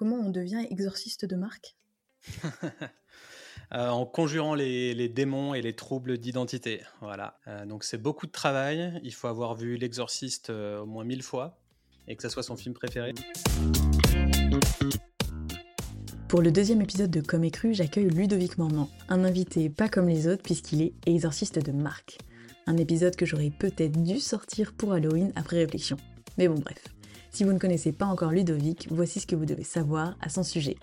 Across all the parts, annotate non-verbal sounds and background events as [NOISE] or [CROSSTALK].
comment on devient exorciste de marque [LAUGHS] Euh, en conjurant les, démons et les troubles d'identité. Voilà. Euh, donc c'est beaucoup de travail. Il faut avoir vu L'Exorciste euh, au moins mille fois et que ça soit son film préféré. Pour le deuxième épisode de Comme et Cru, j'accueille Ludovic Mormand, un invité pas comme les autres puisqu'il est exorciste de marque. Un épisode que j'aurais peut-être dû sortir pour Halloween après réflexion. Mais bon bref. Si vous ne connaissez pas encore Ludovic, voici ce que vous devez savoir à son sujet.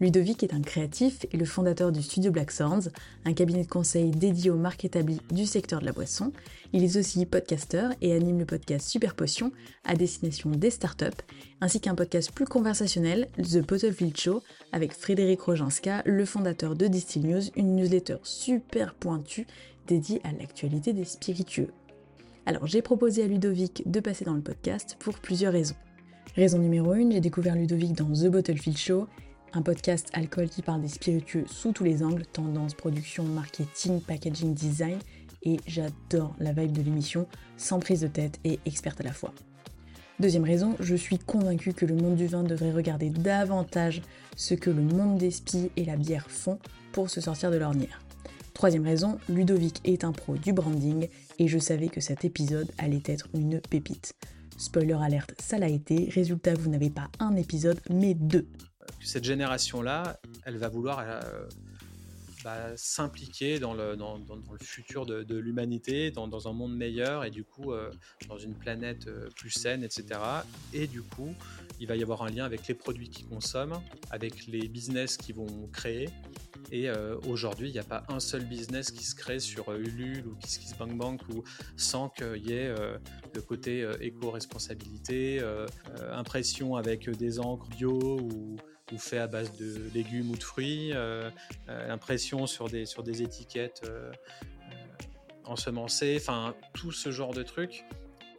Ludovic est un créatif et le fondateur du studio Black Thorns, un cabinet de conseil dédié aux marques établies du secteur de la boisson. Il est aussi podcasteur et anime le podcast Super Potion à destination des startups, ainsi qu'un podcast plus conversationnel, The Bottlefield Show, avec Frédéric Rojanska, le fondateur de Distill News, une newsletter super pointue dédiée à l'actualité des spiritueux. Alors j'ai proposé à Ludovic de passer dans le podcast pour plusieurs raisons. Raison numéro 1, j'ai découvert Ludovic dans The Bottlefield Show un podcast alcool qui parle des spiritueux sous tous les angles, tendance, production, marketing, packaging, design, et j'adore la vibe de l'émission, sans prise de tête et experte à la fois. Deuxième raison, je suis convaincue que le monde du vin devrait regarder davantage ce que le monde des spies et la bière font pour se sortir de l'ornière. Troisième raison, Ludovic est un pro du branding et je savais que cet épisode allait être une pépite. Spoiler alerte, ça l'a été, résultat vous n'avez pas un épisode mais deux cette génération-là, elle va vouloir euh, bah, s'impliquer dans le, futur de, l'humanité, dans, un monde meilleur et du coup euh, dans une planète euh, plus saine, etc. Et du coup, il va y avoir un lien avec les produits qu'ils consomment, avec les business qu'ils vont créer. Et aujourd'hui, il n'y a pas un seul business qui se crée sur Ulule ou KissKissBankBank ou sans qu'il y ait le côté éco-responsabilité, impression avec des encres bio ou ou fait à base de légumes ou de fruits, euh, euh, impression sur des, sur des étiquettes euh, ensemencées, enfin tout ce genre de trucs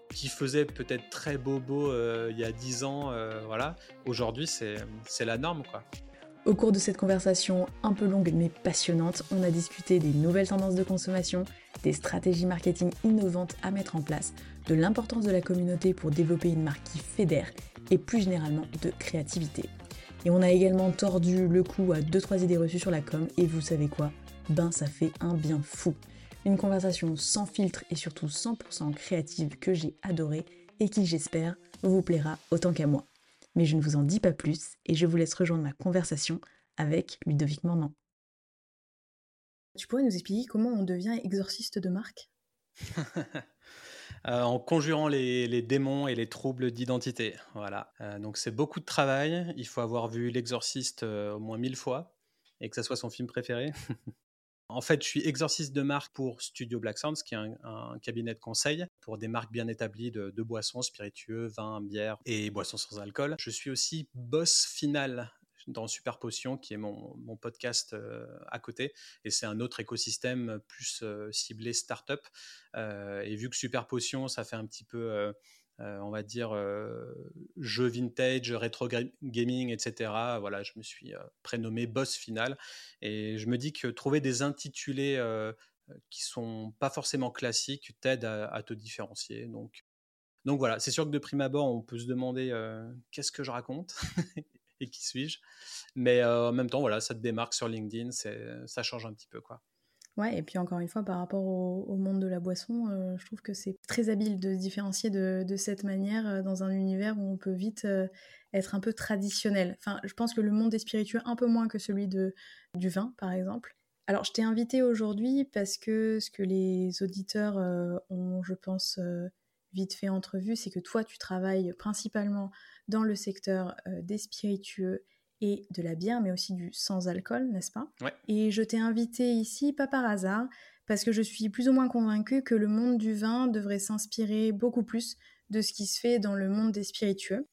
qui faisait peut-être très bobo il y a 10 ans, voilà. Aujourd'hui, c'est la norme, quoi. Au cours de cette conversation un peu longue mais passionnante, on a discuté des nouvelles tendances de consommation, des stratégies marketing innovantes à mettre en place, de l'importance de la communauté pour développer une marque qui fédère et plus généralement de créativité. Et on a également tordu le cou à 2-3 idées reçues sur la com, et vous savez quoi? Ben ça fait un bien fou. Une conversation sans filtre et surtout 100% créative que j'ai adorée et qui j'espère vous plaira autant qu'à moi. Mais je ne vous en dis pas plus et je vous laisse rejoindre ma conversation avec Ludovic Mornan. Tu pourrais nous expliquer comment on devient exorciste de marque [LAUGHS] Euh, en conjurant les, démons et les troubles d'identité. Voilà. Euh, donc c'est beaucoup de travail. Il faut avoir vu L'Exorciste euh, au moins mille fois et que ça soit son film préféré. [LAUGHS] en fait, je suis exorciste de marque pour Studio Black Sounds, qui est un, cabinet de conseil pour des marques bien établies de, de boissons spiritueux, vin, bière et boissons sans alcool. Je suis aussi boss final dans Super Potion, qui est mon, podcast euh, à côté. Et c'est un autre écosystème plus euh, ciblé startup. Euh, et vu que Super Potion, ça fait un petit peu, on va dire, jeu vintage, rétro gaming, etc. Voilà, je me suis prénommé boss final. Et je me dis que trouver des intitulés qui sont pas forcément classiques t'aide à, te différencier. Donc, donc voilà, c'est sûr que de prime abord, on peut se demander qu'est-ce que je raconte? [LAUGHS] et qui suis-je. Mais euh, en même temps, voilà, ça te démarque sur LinkedIn, ça change un petit peu, quoi. Ouais, et puis encore une fois, par rapport au, monde de la boisson, euh, je trouve que c'est très habile de se différencier de, cette manière euh, dans un univers où on peut vite être un peu traditionnel. Enfin, je pense que le monde est spiritueux un peu moins que celui de, du vin, par exemple. Alors, je t'ai invité aujourd'hui parce que ce que les auditeurs ont, je pense, vite fait entrevu, c'est que toi, tu travailles principalement dans le secteur euh, des spiritueux et de la bière, mais aussi du sans-alcool, n'est-ce pas? Et je t'ai invité ici, pas par hasard, parce que je suis plus ou moins convaincue que le monde du vin devrait s'inspirer beaucoup plus de ce qui se fait dans le monde des spiritueux.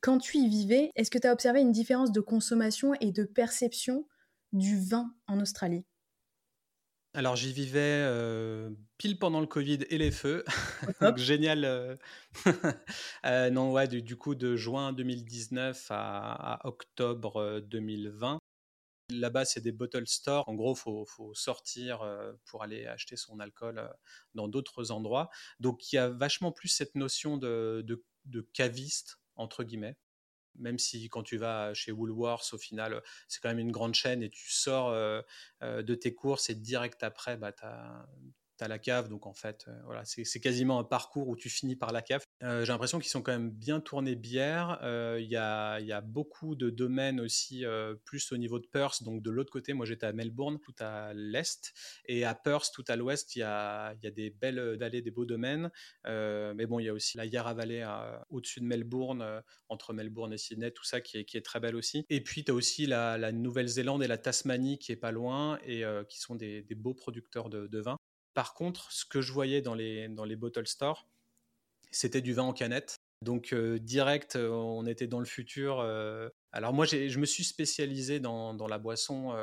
Quand tu y vivais, est-ce que tu as observé une différence de consommation et de perception du vin en Australie? Alors j'y vivais euh, pile pendant le Covid et les feux. Donc, [LAUGHS] génial. Euh, [LAUGHS] euh, non, ouais, du, coup, de juin 2019 à, octobre 2020. Là-bas, c'est des bottle stores. En gros, il faut, sortir pour aller acheter son alcool dans d'autres endroits. Donc, il y a vachement plus cette notion de, de caviste, entre guillemets. Même si quand tu vas chez Woolworths, au final, c'est quand même une grande chaîne et tu sors de tes courses et direct après, bah, tu as tu la cave, donc en fait, euh, voilà, c'est quasiment un parcours où tu finis par la cave. Euh, j'ai l'impression qu'ils sont quand même bien tournés bière. Euh, il y, a, beaucoup de domaines aussi, plus au niveau de Perth, donc de l'autre côté, moi j'étais à Melbourne, tout à l'est, et à Perth, tout à l'ouest, il y a, des belles allées, des beaux domaines. mais bon, il y a aussi la Yarra Valley au-dessus de Melbourne, entre Melbourne et Sydney, tout ça qui est, très belle aussi. Et puis tu as aussi la, la Nouvelle-Zélande et la Tasmanie qui est pas loin et qui sont des, des beaux producteurs de, de vin. Par contre, ce que je voyais dans les, dans les bottle stores, c'était du vin en canette. Donc euh, direct, euh, on était dans le futur. Euh. Alors moi, je me suis spécialisé dans, dans la boisson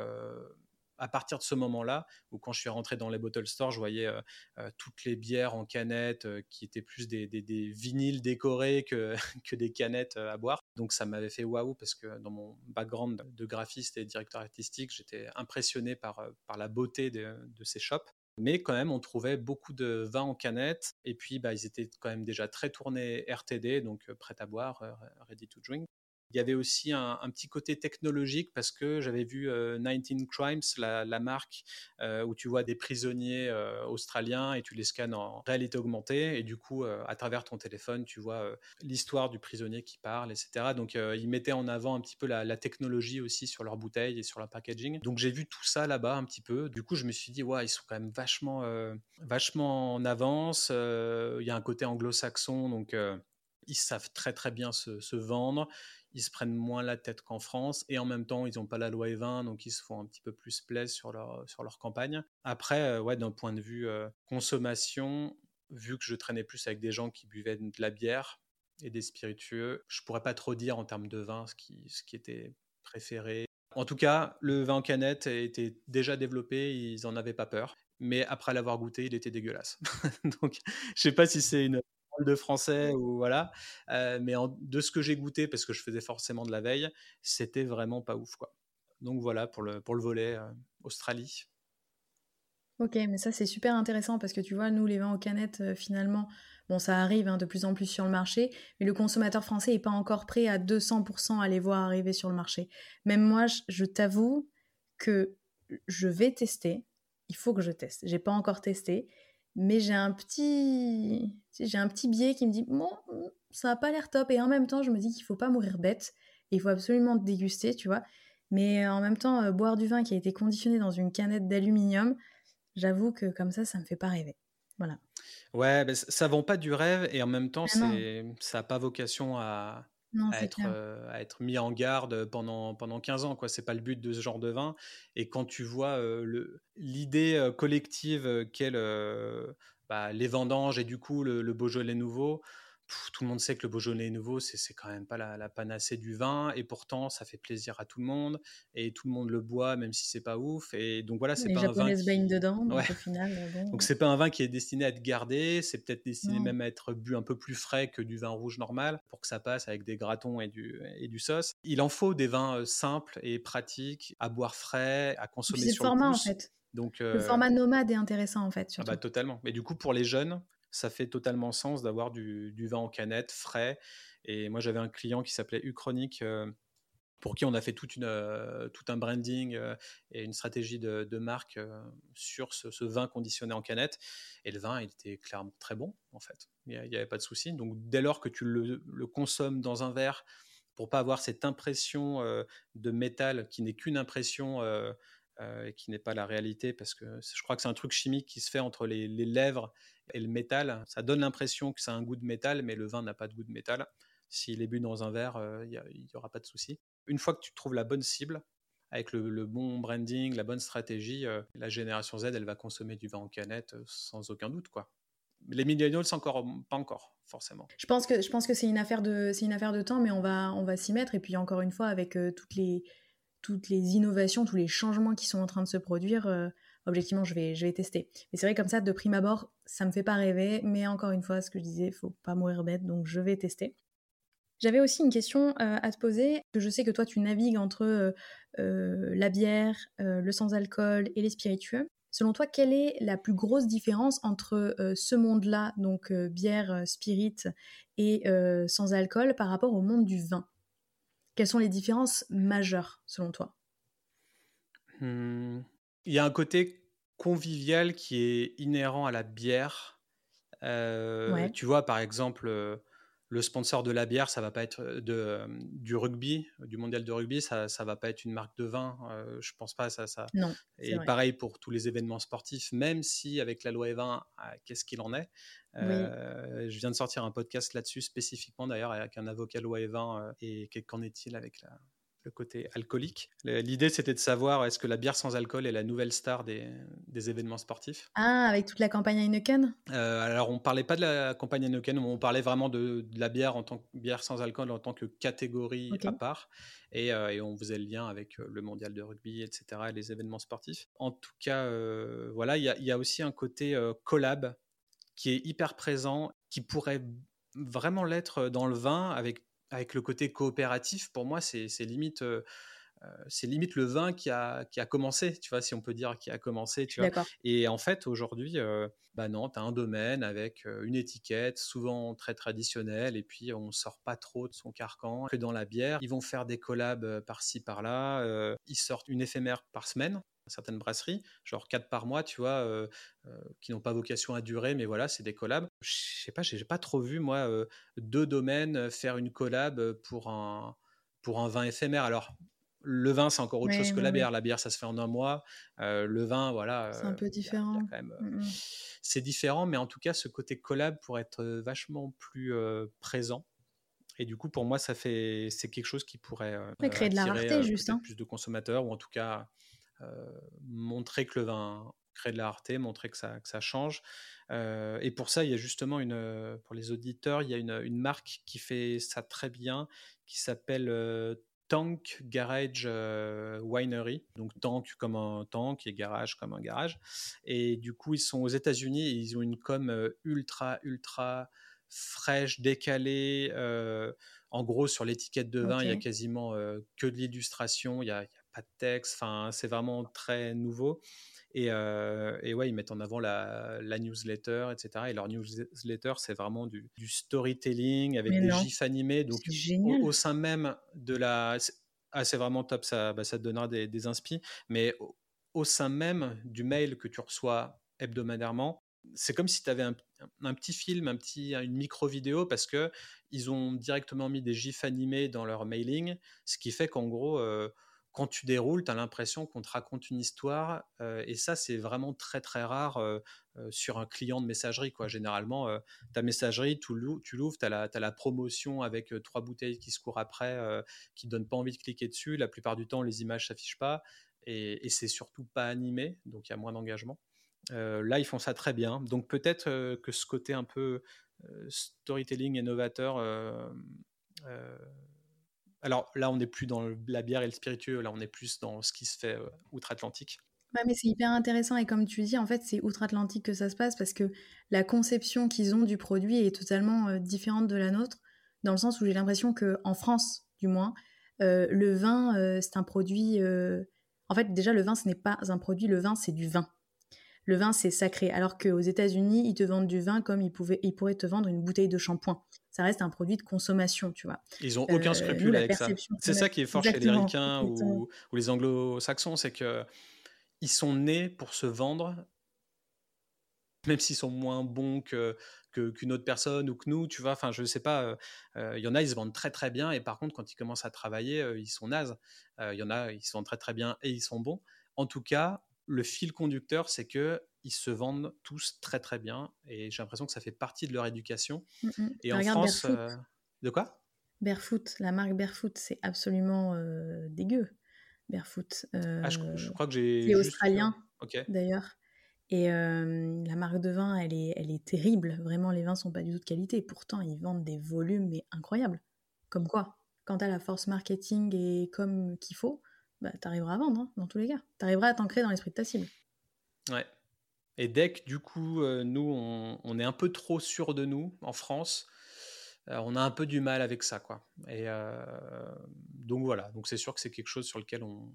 à partir de ce moment-là, où quand je suis rentré dans les bottle stores, je voyais toutes les bières en canette qui étaient plus des, des, des vinyles décorés que, [LAUGHS] que des canettes à boire. Donc ça m'avait fait waouh parce que dans mon background de graphiste et directeur artistique, j'étais impressionné par, par la beauté de, de ces shops. Mais quand même, on trouvait beaucoup de vins en canette. Et puis, bah, ils étaient quand même déjà très tournés RTD, donc euh, prêt à boire, euh, ready to drink. Il y avait aussi un, petit côté technologique parce que j'avais vu 19 euh, Crimes, la, marque euh, où tu vois des prisonniers euh, australiens et tu les scannes en réalité augmentée. Et du coup, à travers ton téléphone, tu vois l'histoire du prisonnier qui parle, etc. Donc, ils mettaient en avant un petit peu la, technologie aussi sur leurs bouteilles et sur leur packaging. Donc, j'ai vu tout ça là-bas un petit peu. Du coup, je me suis dit, ouais, ils sont quand même vachement, vachement en avance. Il y a un côté anglo-saxon, donc ils savent très très bien se, se, vendre ils se prennent moins la tête qu'en France et en même temps ils n'ont pas la loi E20 donc ils se font un petit peu plus plaisir sur leur, sur leur campagne. Après, euh, ouais, d'un point de vue euh, consommation, vu que je traînais plus avec des gens qui buvaient de la bière et des spiritueux, je pourrais pas trop dire en termes de vin ce qui, ce qui était préféré. En tout cas, le vin en canette était déjà développé, ils n'en avaient pas peur. Mais après l'avoir goûté, il était dégueulasse. [LAUGHS] donc, je sais pas si c'est une de français ou voilà. Mais de ce que j'ai goûté, parce que je faisais forcément de la veille, c'était vraiment pas ouf quoi. Donc voilà pour le, pour le volet Australie. Ok, mais ça c'est super intéressant parce que tu vois, nous les vins aux canettes, finalement, bon ça arrive hein, de plus en plus sur le marché, mais le consommateur français n'est pas encore prêt à 200% à les voir arriver sur le marché. Même moi, je t'avoue que je vais tester, il faut que je teste. J'ai pas encore testé mais j'ai un petit j'ai un petit biais qui me dit bon ça a pas l'air top. Et en même temps je me dis qu'il faut pas mourir bête. Il faut absolument déguster tu vois. Mais en même temps euh, boire du vin qui a été conditionné dans une canette d'aluminium j'avoue que comme ça ça me fait pas rêver. Voilà. Ouais ça vend pas du rêve et en même temps ah c'est ça a pas vocation à à, être, euh, à, être, mis en garde pendant, pendant 15 ans. Ce n'est pas le but de ce genre de vin. Et quand tu vois euh, l'idée euh, collective qu'est bah, les vendanges et du coup le, le Beaujolais nouveau, tout le monde sait que le Beaujolais nouveau, c'est quand même pas la, panacée du vin, et pourtant ça fait plaisir à tout le monde, et tout le monde le boit, même si c'est pas ouf. Et donc voilà, c'est pas un vin. Qui... baignent dedans, donc au final. Bon. Donc c'est pas un vin qui est destiné à être gardé, c'est peut-être destiné même à être bu un peu plus frais que du vin rouge normal, pour que ça passe avec des gratons et du, et du sauce. Il en faut des vins euh, simples et pratiques, à boire frais, à consommer sur le format en fait. Donc, Le euh, format nomade est intéressant en fait. Ah bah, totalement. Mais du coup, pour les jeunes, ça fait totalement sens d'avoir du, vin en canette, frais. Et moi, j'avais un client qui s'appelait Uchronic, euh, pour qui on a fait euh, tout un branding euh, et une stratégie de, marque sur ce, vin conditionné en canette. Et le vin, il était clairement très bon, en fait. Il n'y avait pas de souci. Donc, dès lors que tu le, consommes dans un verre, pour pas avoir cette impression de métal qui n'est qu'une impression et qui n'est pas la réalité, parce que je crois que c'est un truc chimique qui se fait entre les lèvres et le métal, ça donne l'impression que ça a un goût de métal, mais le vin n'a pas de goût de métal. S'il est bu dans un verre, euh, il n'y aura pas de souci. Une fois que tu trouves la bonne cible, avec le, bon branding, la bonne stratégie, euh, la génération Z, elle va consommer du vin en canette euh, sans aucun doute. quoi. Les millennials, encore pas encore, forcément. Je pense que je pense que c'est une affaire de c'est une affaire de temps, mais on va on va s'y mettre. Et puis encore une fois, avec toutes les toutes les innovations, tous les changements qui sont en train de se produire, objectivement, je vais, tester. Mais c'est vrai, comme ça, de prime abord, ça me fait pas rêver. Mais encore une fois, ce que je disais, faut pas mourir bête, donc je vais tester. J'avais aussi une question euh, à te poser. Je sais que toi, tu navigues entre euh, euh, la bière, le sans-alcool et les spiritueux. Selon toi, quelle est la plus grosse différence entre ce monde-là, donc bière, spirit et sans-alcool, par rapport au monde du vin? Quelles sont les différences majeures selon toi? Mmh, Il y a un côté convivial qui est inhérent à la bière. Euh, tu vois, par exemple, euh, le sponsor de la bière, ça va pas être euh, de, du rugby, du mondial de rugby, ça, ça va pas être une marque de vin. je pense pas ça. ça. Non. Et pareil pour tous les événements sportifs, même si avec la loi E20, ah, qu'est-ce qu'il en est? Je viens de sortir un podcast là-dessus spécifiquement d'ailleurs avec un avocat loi E20 et qu'en est-il avec la, le côté alcoolique. L'idée, c'était de savoir est-ce que la bière sans alcool est la nouvelle star des, événements sportifs? Ah, avec toute la campagne Heineken? Euh, Alors, on ne parlait pas de la campagne Heineken, on parlait vraiment de, la bière en tant que bière sans alcool en tant que catégorie à part. Euh, et, on faisait le lien avec euh, le mondial de rugby, etc., et les événements sportifs. En tout cas, voilà, il y, a aussi un côté collab qui est hyper présent, qui pourrait vraiment l'être dans le vin avec avec le côté coopératif, pour moi, c'est limite, euh, euh, c'est limite le vin qui a, qui a commencé, tu vois, si on peut dire qui a commencé, tu vois. Et en fait, aujourd'hui, euh, bah non, tu as un domaine avec une étiquette, souvent très traditionnelle, et puis on sort pas trop de son carcan que dans la bière. Ils vont faire des collabs par-ci, par-là. ils sortent une éphémère par semaine certaines brasseries, genre 4 par mois, tu vois, euh, euh, qui n'ont pas vocation à durer, mais voilà, c'est des collabs. Je sais pas, j'ai pas trop vu, moi, euh, deux domaines faire une collab pour un, pour un vin éphémère. Alors, le vin, c'est encore autre chose que la bière. La bière, ça se fait en un mois. le vin, voilà. C'est un peu différent. Mmh. C'est différent, mais en tout cas, ce côté collab pourrait être vachement plus présent. Et du coup, pour moi, ça fait, c'est quelque chose qui pourrait créer de la rareté, juste. Hein. Plus de consommateurs, ou en tout cas montrer que le vin crée de la rareté, montrer que ça, que ça change. Euh, et pour ça, il y a justement une, pour les auditeurs, il y a une, une marque qui fait ça très bien, qui s'appelle euh, Tank Garage Winery. Donc tank comme un tank et garage comme un garage. Et du coup, ils sont aux États-Unis et ils ont une com ultra, ultra fraîche, décalée. en gros, sur l'étiquette de vin, il y a quasiment que de l'illustration. Il y a, pas de texte. Enfin, c'est vraiment très nouveau. Et, euh, et, ouais, ils mettent en avant la, newsletter, etc. Et leur newsletter, c'est vraiment du, storytelling avec des gifs animés. Donc, au, sein même de la. Ah, c'est vraiment top, ça, bah, ça te donnera des, des inspi. Mais au, sein même du mail que tu reçois hebdomadairement, c'est comme si tu avais un, un, petit film, un petit, une micro-vidéo, parce que ils ont directement mis des gifs animés dans leur mailing, ce qui fait qu'en gros, euh, quand tu déroules, tu as l'impression qu'on te raconte une histoire. Euh, et ça, c'est vraiment très, très rare euh, euh, sur un client de messagerie. Quoi. Généralement, ta messagerie, tu l'ouvres, tu as, la promotion avec trois bouteilles qui se courent après, qui ne donnent pas envie de cliquer dessus. La plupart du temps, les images ne s'affichent pas. Et, et c'est surtout pas animé, donc il y a moins d'engagement. là, ils font ça très bien. Donc peut-être que ce côté un peu storytelling innovateur alors là, on n'est plus dans la bière et le spiritueux, là, on est plus dans ce qui se fait euh, outre-Atlantique. Bah, mais c'est hyper intéressant et comme tu dis, en fait, c'est outre-Atlantique que ça se passe parce que la conception qu'ils ont du produit est totalement euh, différente de la nôtre, dans le sens où j'ai l'impression que en France, du moins, euh, le vin, c'est un produit. En fait, déjà, le vin, ce n'est pas un produit, le vin, c'est du vin. Le vin, c'est sacré. Alors qu'aux États-Unis, ils te vendent du vin comme ils, pouvaient, ils pourraient te vendre une bouteille de shampoing ça reste un produit de consommation, tu vois. Ils ont aucun euh, scrupule avec ça. C'est ça qui est fort chez les Ricains ou, les Anglo-Saxons, c'est que ils sont nés pour se vendre, même s'ils sont moins bons que qu'une autre personne ou que nous, tu vois. Enfin, je sais pas. Euh, euh, il y en a, ils se vendent très très bien et par contre, quand ils commencent à travailler, ils sont nazes. Il y en a, ils se vendent très très bien et ils sont bons. En tout cas, le fil conducteur, c'est que ils se vendent tous très très bien et j'ai l'impression que ça fait partie de leur éducation. Mm, mm. Et en France, euh, de quoi? Barefoot, la marque Barefoot, c'est absolument euh, dégueu. Barefoot. ah, je, crois que j'ai. C'est australien, d'ailleurs. Et la marque de vin, elle est, elle est terrible. Vraiment, les vins sont pas du tout de qualité. Pourtant, ils vendent des volumes mais incroyables. Comme quoi, quand tu as la force marketing et comme qu'il faut, bah, tu arriveras à vendre, hein, dans tous les cas. Tu arriveras à t'ancrer dans l'esprit de ta cible. Ouais. Et dès que du coup, euh, nous, on, est un peu trop sûr de nous en France, euh, on a un peu du mal avec ça, quoi. Et euh, donc voilà, donc c'est sûr que c'est quelque chose sur lequel on,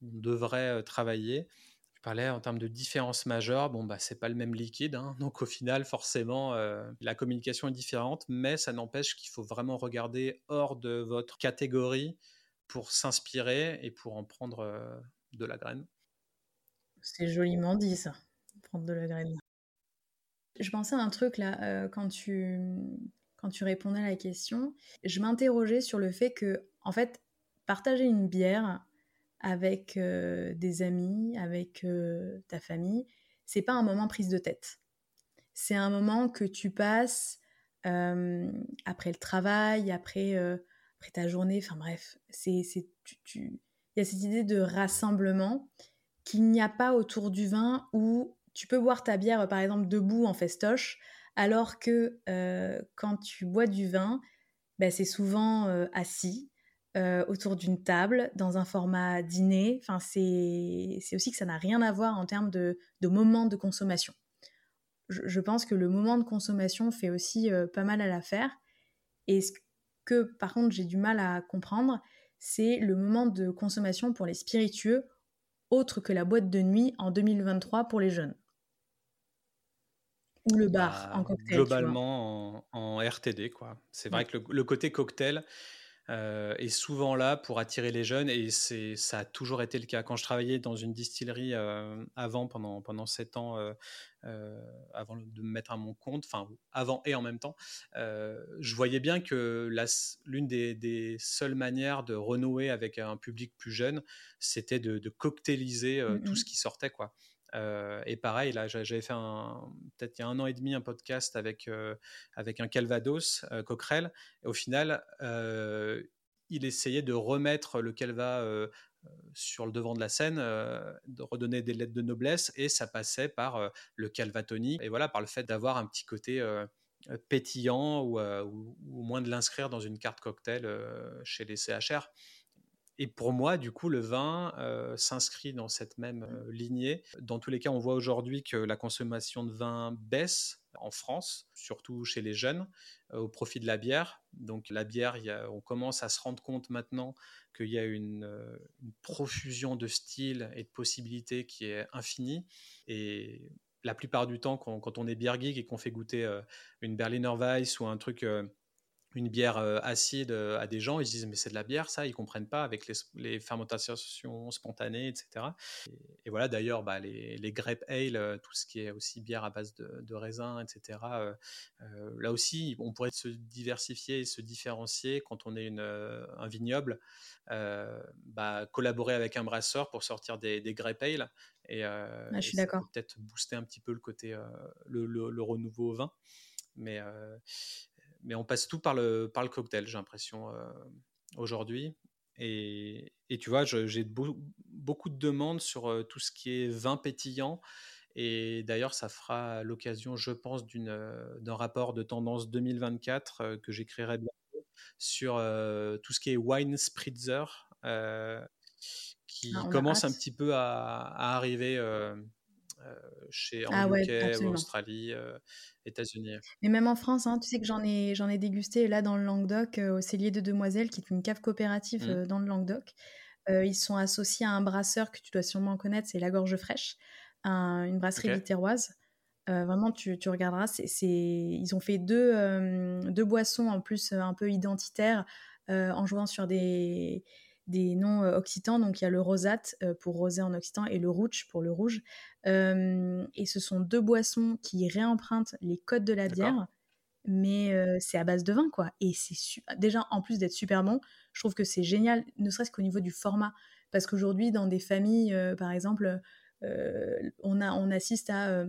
devrait travailler. Tu parlais en termes de différence majeure, bon, bah, c'est pas le même liquide, hein. donc au final, forcément, la communication est différente, mais ça n'empêche qu'il faut vraiment regarder hors de votre catégorie pour s'inspirer et pour en prendre de la graine. C'est joliment dit ça, prendre de la graine. Je pensais à un truc là, quand, tu, quand tu répondais à la question, je m'interrogeais sur le fait que, en fait, partager une bière avec des amis, avec ta famille, c'est pas un moment prise de tête. C'est un moment que tu passes après le travail, après, après ta journée, enfin bref, c'est, il y a cette idée de rassemblement qu'il n'y a pas autour du vin où tu peux boire ta bière, par exemple, debout en festoche, alors que euh, quand tu bois du vin, bah, c'est souvent euh, assis euh, autour d'une table, dans un format dîner. Enfin, c'est aussi que ça n'a rien à voir en termes de, de moment de consommation. Je, pense que le moment de consommation fait aussi pas mal à l'affaire. Et que, par contre, j'ai du mal à comprendre, c'est le moment de consommation pour les spiritueux autre que la boîte de nuit en 2023 pour les jeunes. Ou le bar bah, en cocktail Globalement en, RTD, quoi. C'est vrai que le, côté cocktail euh, est souvent là pour attirer les jeunes et c'est ça a toujours été le cas. Quand je travaillais dans une distillerie euh, avant, pendant, pendant 7 ans, euh, euh, avant de me mettre à mon compte, enfin avant et en même temps, je voyais bien que l'une des, seules manières de renouer avec un public plus jeune, c'était de, cocktailiser euh, tout ce qui sortait, quoi. Et pareil, là, j'avais fait peut-être il y a un an et demi un podcast avec, avec un Calvados, Coquerel. Et au final, il essayait de remettre le Calva sur le devant de la scène, euh, de redonner des lettres de noblesse, et ça passait par euh, le calvatoni, et voilà, par le fait d'avoir un petit côté euh, pétillant ou, au moins de l'inscrire dans une carte cocktail chez les CHR. Et pour moi, du coup, le vin s'inscrit dans cette même lignée. Dans tous les cas, on voit aujourd'hui que la consommation de vin baisse en France, surtout chez les jeunes, au profit de la bière. Donc la bière, on commence à se rendre compte maintenant qu'il y a une, euh, une, profusion de styles et de possibilités qui est infinie. Et la plupart du temps, quand, on est bière geek et qu'on fait goûter euh, une Berliner Weiss ou un truc euh, une bière acide à des gens, ils se disent mais c'est de la bière ça, ils comprennent pas avec les, fermentations spontanées, etc. Et, voilà d'ailleurs bah, les, les grape ale, tout ce qui est aussi bière à base de, de raisin, etc. là aussi on pourrait se diversifier et se différencier quand on est une, un vignoble, bah, collaborer avec un brasseur pour sortir des, des grape ale et, ah. Peut-être booster un petit peu le côté le, le, renouveau au vin, mais mais on passe tout par le, par le cocktail, j'ai l'impression, euh, aujourd'hui. Et, et, tu vois, j'ai beaucoup de demandes sur euh, tout ce qui est vin pétillant. Et d'ailleurs, ça fera l'occasion, je pense, euh, d'un rapport de tendance 2024 que j'écrirai bientôt sur tout ce qui est wine spritzer, qui ah, commence un petit peu à, à arriver chez en ah UK, Australie, euh, États-Unis. Mais même en France, hein, tu sais que j'en ai, j'en ai dégusté là dans le Languedoc, euh, au Cellier de Demoiselles, qui est une cave coopérative mmh. dans le Languedoc. ils sont associés à un brasseur que tu dois sûrement connaître, c'est La Gorge Fraîche, une brasserie okay. vraiment, tu, tu regarderas, c'est, ils ont fait deux, deux boissons en plus un peu identitaires en jouant sur des, des noms occitans. Donc il y a le rosate pour rosé en occitan et le rouge pour le rouge. et ce sont deux boissons qui réempruntent les codes de la bière, mais c'est à base de vin quoi. Et c'est déjà en plus d'être super bon, je trouve que c'est génial, ne serait-ce qu'au niveau du format, parce qu'aujourd'hui dans des familles, par exemple, on, a, on assiste à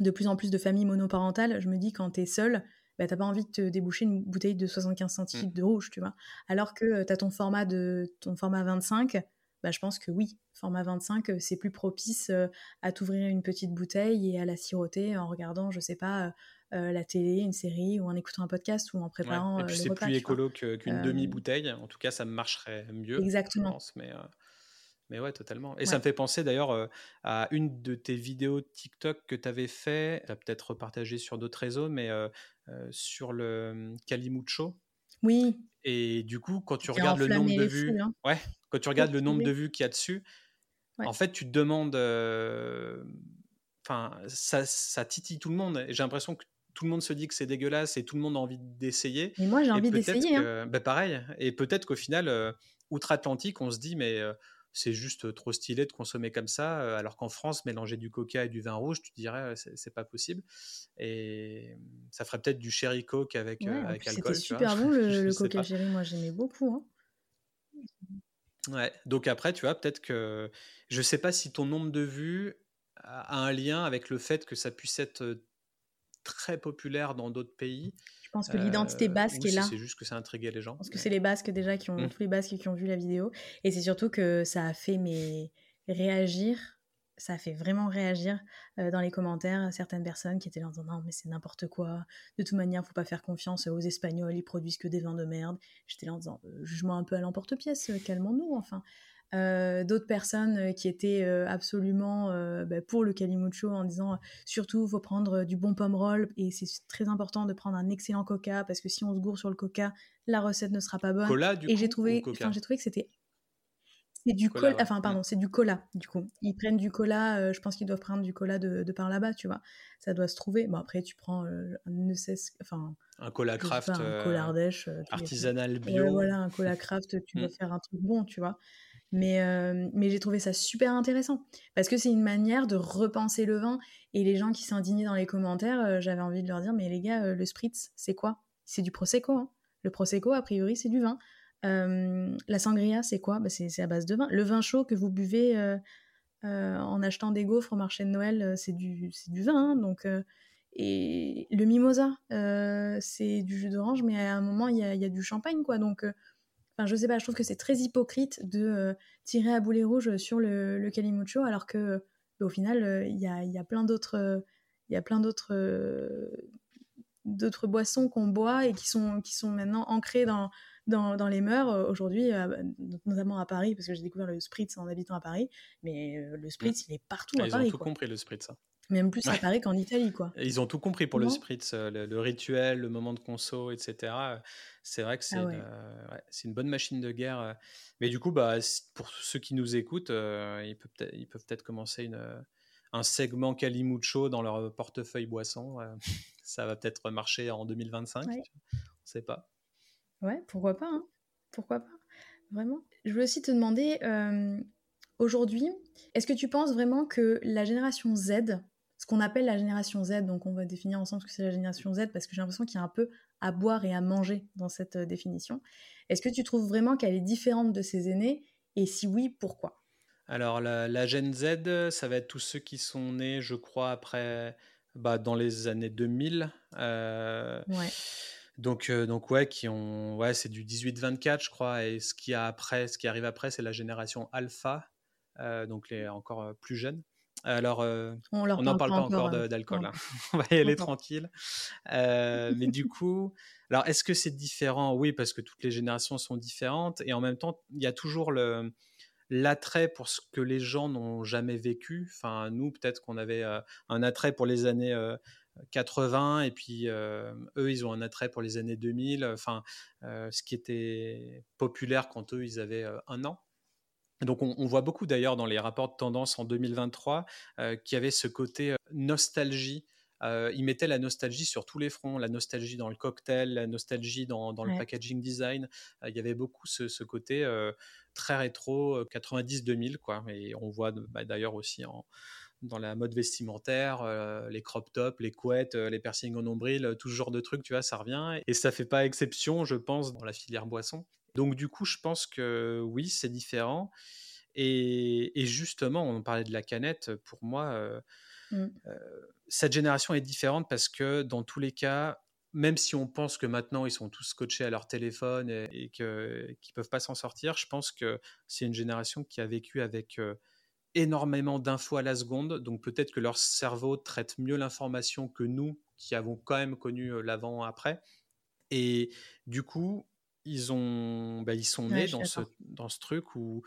de plus en plus de familles monoparentales. Je me dis quand tu es seul, bah, t'as pas envie de te déboucher une bouteille de 75 centilitres mmh. de rouge, tu vois. Alors que tu as ton format, de, ton format 25, bah, je pense que oui, format 25, c'est plus propice à t'ouvrir une petite bouteille et à la siroter en regardant, je sais pas, la télé, une série ou en écoutant un podcast ou en préparant ouais. Et puis c'est plus écolo qu'une demi-bouteille. En tout cas, ça marcherait mieux. Exactement. Je pense, mais, mais ouais, totalement. Et ça me fait penser d'ailleurs à une de tes vidéos TikTok que tu avais fait, tu as peut-être partagé sur d'autres réseaux, mais sur le Calimucho. Oui. Et du coup, quand tu regardes le nombre de vues, hein. ouais, quand tu regardes le nombre de vues qu'il y a dessus, En fait, tu te demandes. Enfin, ça, ça titille tout le monde. J'ai l'impression que tout le monde se dit que c'est dégueulasse et tout le monde a envie d'essayer. Et moi, j'ai envie d'essayer. Hein. Bah, pareil. Et peut-être qu'au final, outre-Atlantique, on se dit, mais c'est juste trop stylé de consommer comme ça, alors qu'en France, mélanger du coca et du vin rouge, tu dirais, c'est pas possible. Et ça ferait peut-être du sherry coke avec, avec alcool. C'était super bon [LAUGHS] le, coca sherry, moi j'aimais beaucoup. Hein. Ouais, donc après, tu vois, peut-être que je sais pas si ton nombre de vues a un lien avec le fait que ça puisse être très populaire dans d'autres pays. Je pense que l'identité basque est là. C'est juste que ça intriguait les gens. Parce que c'est les Basques déjà qui ont mmh. tous les Basques qui ont vu la vidéo et c'est surtout que ça a fait mais réagir. Ça a fait vraiment réagir dans les commentaires certaines personnes qui étaient là en disant non mais c'est n'importe quoi. De toute manière, faut pas faire confiance aux Espagnols, ils produisent que des vins de merde. J'étais là en disant jugement un peu à l'emporte-pièce, calmons-nous enfin. Euh, d'autres personnes euh, qui étaient euh, absolument bah, pour le Calimucho en disant surtout il faut prendre du bon pomme roll et c'est très important de prendre un excellent coca parce que si on se gourre sur le coca la recette ne sera pas bonne cola, du et j'ai trouvé j'ai trouvé que c'était c'est du cola, enfin pardon, c'est du cola du coup. Ils prennent du cola, je pense qu'ils doivent prendre du cola de, par là-bas, tu vois. Ça doit se trouver. Bon après tu prends un ne enfin un cola craft, un cola Ardèche, artisanal bio. voilà, un cola [LAUGHS] craft, tu dois mmh. faire un truc bon, tu vois. Mais, euh, mais j'ai trouvé ça super intéressant parce que c'est une manière de repenser le vin. Et les gens qui s'indignaient dans les commentaires, euh, j'avais envie de leur dire Mais les gars, euh, le spritz, c'est quoi? C'est du prosecco. Hein. Le prosecco, a priori, c'est du vin. la sangria, c'est quoi? Bah, C'est à base de vin. Le vin chaud que vous buvez en achetant des gaufres au marché de Noël, c'est du, du vin. Hein. donc. et le mimosa, c'est du jus d'orange, mais à un moment, il y a, y a, du champagne, quoi. Donc, Enfin, je sais pas, je trouve que c'est très hypocrite de euh, tirer à boulet rouge sur le, le Calimucho, alors que bah, au final, euh, il y, a, y, a, plein d'autres, il y a plein d'autres, d'autres boissons qu'on boit et qui sont, qui sont maintenant ancrées dans, dans, dans les mœurs euh, aujourd'hui, notamment à Paris, parce que j'ai découvert le spritz en habitant à Paris, mais le spritz, il est partout à ah, Paris. Ils ont tout compris le spritz. Même plus à Paris qu'en Italie, quoi. Ils ont tout compris pour le spritz, le, rituel, le moment de conso, etc. C'est vrai que c'est ah une, une, bonne machine de guerre. Mais du coup, bah, pour ceux qui nous écoutent, ils peuvent peut-être commencer une, un segment Calimucho dans leur portefeuille boisson. [LAUGHS] ça va peut-être marcher en 2025. On ne sait pas. Ouais, pourquoi pas. Hein. Pourquoi pas. Vraiment. Je voulais aussi te demander, aujourd'hui, est-ce que tu penses vraiment que la génération Z qu'on appelle la génération Z. Donc on va définir ensemble ce que c'est la génération Z parce que j'ai l'impression qu'il y a un peu à boire et à manger dans cette euh, définition. Est-ce que tu trouves vraiment qu'elle est différente de ses aînés? Et si oui, pourquoi? Alors la, la Gen Z, ça va être tous ceux qui sont nés, je crois, après, bah, dans les années 2000. Euh, ouais. Donc, euh, donc ouais, qui ont, ouais, c'est du 18-24, je crois. Et ce qui a après, ce qui arrive après, c'est la génération Alpha, donc les encore plus jeunes. Alors, euh, on n'en parle pas, encore hein. d'alcool. Hein. [LAUGHS] on va y aller tranquille. Euh, mais du coup, alors est-ce que c'est différent? Oui, parce que toutes les générations sont différentes. Et en même temps, il y a toujours le, l'attrait pour ce que les gens n'ont jamais vécu. Enfin, nous, peut-être qu'on avait euh, un attrait pour les années 80 et puis eux, ils ont un attrait pour les années 2000. Enfin, ce qui était populaire quand eux, ils avaient un an. Donc on, voit beaucoup d'ailleurs dans les rapports de tendance en 2023 euh, qu'il y avait ce côté euh, nostalgie. Euh, ils mettaient la nostalgie sur tous les fronts, la nostalgie dans le cocktail, la nostalgie dans, le packaging design. il y avait beaucoup ce, côté très rétro 90-2000 quoi. Et on voit bah, d'ailleurs aussi dans la mode vestimentaire, les crop tops, les couettes, les piercings au nombril, tout ce genre de trucs, tu vois, ça revient. Et ça fait pas exception, je pense, dans la filière boisson. Donc du coup, je pense que oui, c'est différent. Et, justement, on parlait de la canette. Pour moi, mmh. cette génération est différente parce que dans tous les cas, même si on pense que maintenant ils sont tous scotchés à leur téléphone et, et qu'ils ne peuvent pas s'en sortir, je pense que c'est une génération qui a vécu avec énormément d'infos à la seconde. Donc peut-être que leur cerveau traite mieux l'information que nous, qui avons quand même connu l'avant-après. Et du coup, ils, ont, bah, ils sont nés dans, ce, dans ce truc où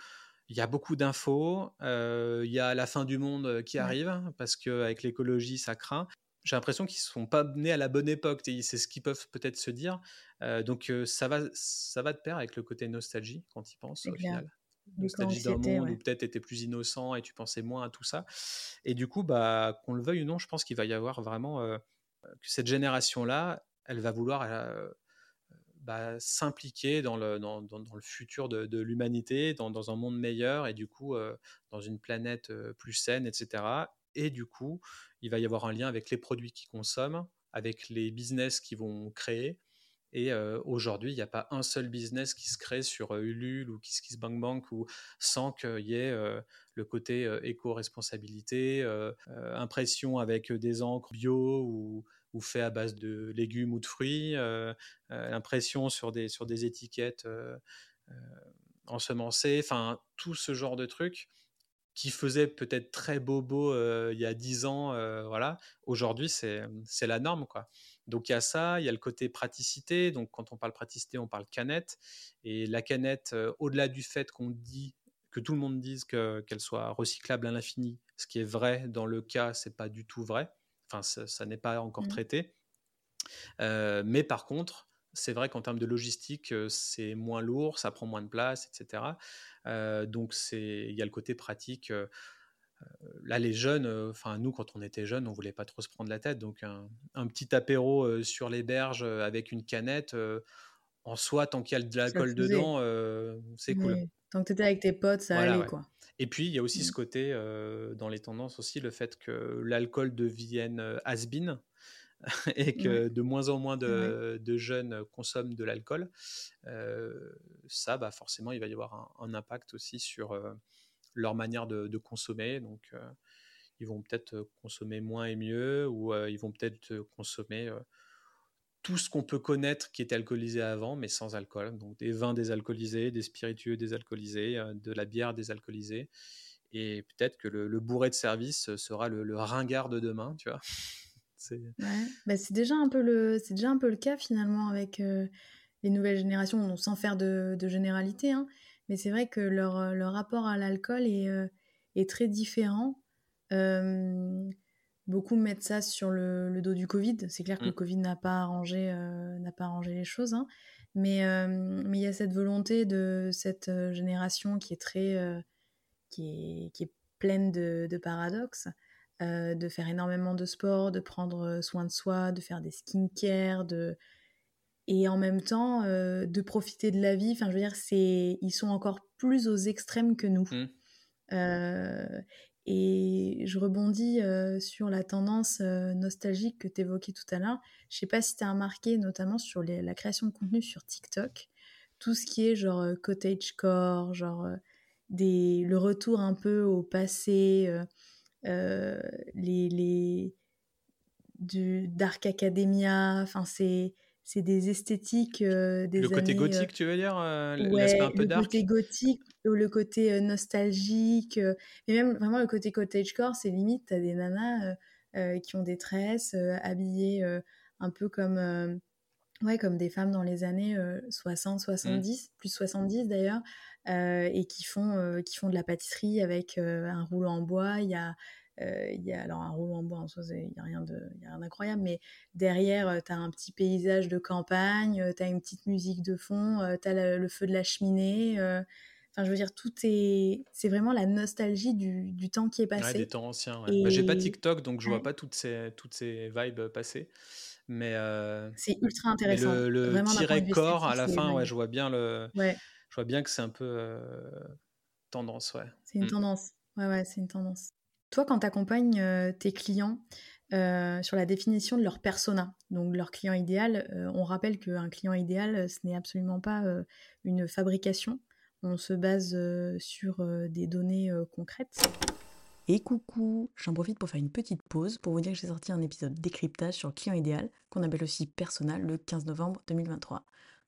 il y a beaucoup d'infos, euh, il y a la fin du monde qui arrive, parce qu'avec l'écologie, ça craint. J'ai l'impression qu'ils ne sont pas nés à la bonne époque, c'est ce qu'ils peuvent peut-être se dire. Euh, donc ça, va, ça va de pair avec le côté nostalgie quand ils pensent au final. nostalgie d'un monde où peut-être tu étais plus innocent et tu pensais moins à tout ça. Et du coup, bah, qu'on le veuille ou non, je pense qu'il va y avoir vraiment que cette génération-là, elle va vouloir bah, s'impliquer dans le, dans, le futur de, de l'humanité, dans, un monde meilleur et du coup dans une planète plus saine, etc. Et du coup, il va y avoir un lien avec les produits qu'ils consomment, avec les business qu'ils vont créer. Et aujourd'hui, il n'y a pas un seul business qui se crée sur Ulule ou KissKissBankBank ou sans qu'il y ait le côté éco-responsabilité, impression avec des encres bio ou, ou fait à base de légumes ou de fruits, l'impression sur des, sur des étiquettes ensemencées, enfin tout ce genre de trucs qui faisait peut-être très bobo il y a 10 ans, voilà. Aujourd'hui, c'est la norme, quoi. Donc il y a ça, il y a le côté praticité. Donc quand on parle praticité, on parle canette. Et la canette, au-delà du fait qu'on dit que tout le monde dise qu'elle soit recyclable à l'infini, ce qui est vrai dans le cas, c'est pas du tout vrai. Enfin, ça, n'est pas encore mmh. traité. mais par contre, c'est vrai qu'en termes de logistique, c'est moins lourd, ça prend moins de place, etc. donc il y a le côté pratique là, les jeunes, enfin nous, quand on était jeunes, on voulait pas trop se prendre la tête. Donc un, petit apéro sur les berges avec une canette, en soi, tant qu'il y a de l'alcool dedans, c'est cool. Tant que tu étais avec tes potes, ça allait quoi. Et puis il y a aussi ce mmh. côté dans les tendances aussi, le fait que l'alcool devienne has-been [LAUGHS] et que de moins en moins de, jeunes consomment de l'alcool. ça, bah forcément, il va y avoir un, un impact aussi sur leur manière de, consommer. Donc, euh, ils vont peut-être euh, consommer moins et mieux, ou euh, ils vont peut-être consommer tout ce qu'on peut connaître qui était alcoolisé avant, mais sans alcool. Donc des vins désalcoolisés, des spiritueux désalcoolisés, de la bière désalcoolisée. Et peut-être que le, bourré de service sera le, ringard de demain, tu vois. [LAUGHS] c'est bah, déjà un peu le, c'est déjà un peu le cas finalement avec les nouvelles générations, sans faire de, généralité. Hein. Mais c'est vrai que leur, euh, rapport à l'alcool est, euh, est, très différent. Beaucoup mettent ça sur le, le dos du Covid. C'est clair que le mmh. Covid n'a pas, arrangé, euh, n'a pas arrangé les choses. Hein. Mais mais il y a cette volonté de cette génération qui est très. qui, est, qui est pleine de, de paradoxes. de faire énormément de sport, de prendre soin de soi, de faire des skincare, de, et en même temps euh, de profiter de la vie. Enfin, je veux dire, c'est ils sont encore plus aux extrêmes que nous. Mmh. Euh, et je rebondis sur la tendance nostalgique que tu évoquais tout à l'heure. Je sais pas si tu as remarqué, notamment sur la création de contenu sur TikTok, tout ce qui est genre cottage core, genre le retour un peu au passé, les, Dark Academia, enfin c'est c'est des esthétiques euh, des Le côté gothique, tu veux dire euh, L'aspect un peu dark Le côté gothique, ou le côté euh, nostalgique, et même vraiment le côté cottagecore, c'est limite, t'as des nanas qui ont des tresses, habillées un peu comme, ouais, comme des femmes dans les années 60, 70, mmh. plus 70 d'ailleurs, et qui font, qui font de la pâtisserie avec un rouleau en bois, il y a euh, il y a alors un rouleau en bois en soi, il n'y a rien d'incroyable, mais derrière, euh, tu as un petit paysage de campagne, euh, tu as une petite musique de fond, tu as le, feu de la cheminée. Enfin, je veux dire, tout est. C'est vraiment la nostalgie du, du, temps qui est passé. Ouais, des temps anciens. Ouais. Bah, j'ai pas TikTok, donc je vois pas toutes ces, toutes ces vibes passer. Mais. C'est ultra intéressant. le, le tiret corps à la fin, ouais, je vois bien le. Ouais. Je vois bien que c'est un peu tendance, ouais. C'est une mm. tendance. Ouais, ouais, c'est une tendance. Toi, quand tu accompagnes euh, tes clients euh, sur la définition de leur persona, donc leur client idéal, euh, on rappelle qu'un client idéal, ce n'est absolument pas une fabrication. On se base sur des données concrètes. Et coucou, j'en profite pour faire une petite pause pour vous dire que j'ai sorti un épisode décryptage sur client idéal, qu'on appelle aussi persona, le 15 novembre 2023.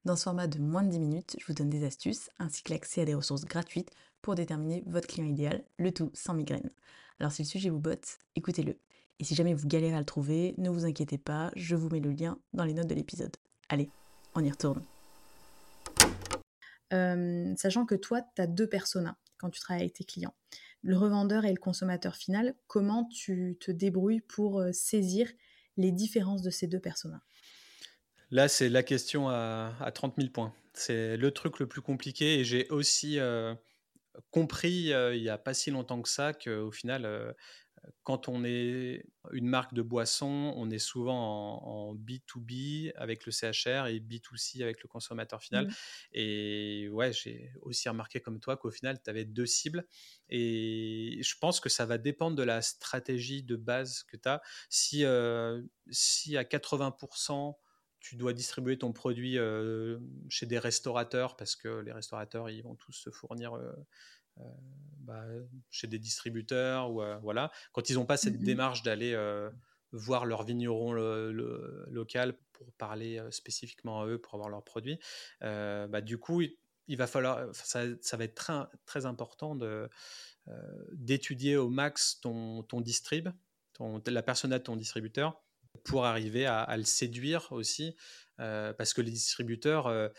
Dans ce format de moins de 10 minutes, je vous donne des astuces ainsi que l'accès à des ressources gratuites pour déterminer votre client idéal, le tout sans migraine. Alors si le sujet vous botte, écoutez-le. Et si jamais vous galérez à le trouver, ne vous inquiétez pas, je vous mets le lien dans les notes de l'épisode. Allez, on y retourne. Euh, sachant que toi, tu as deux personas quand tu travailles avec tes clients. Le revendeur et le consommateur final, comment tu te débrouilles pour saisir les différences de ces deux personas? Là, c'est la question à, 30 000 points. C'est le truc le plus compliqué et j'ai aussi... Euh, compris il n'y a pas si longtemps que ça qu'au final, quand on est une marque de boisson, on est souvent en, B2B avec le CHR et B2C avec le consommateur final. Mmh. Et ouais, j'ai aussi remarqué comme toi qu'au final, tu avais deux cibles. Et je pense que ça va dépendre de la stratégie de base que tu as. Si, euh, si à 80%, tu dois distribuer ton produit euh, chez des restaurateurs parce que les restaurateurs ils vont tous se fournir euh, euh, bah, chez des distributeurs ou voilà. Quand ils n'ont pas cette mmh démarche d'aller voir leur vigneron local pour parler spécifiquement à eux pour avoir leurs produits bah, du coup il, va falloir ça, ça, va être très, très important de d'étudier au max ton, ton distrib, ton, la persona de ton distributeur, pour arriver à, le séduire aussi, parce que les distributeurs,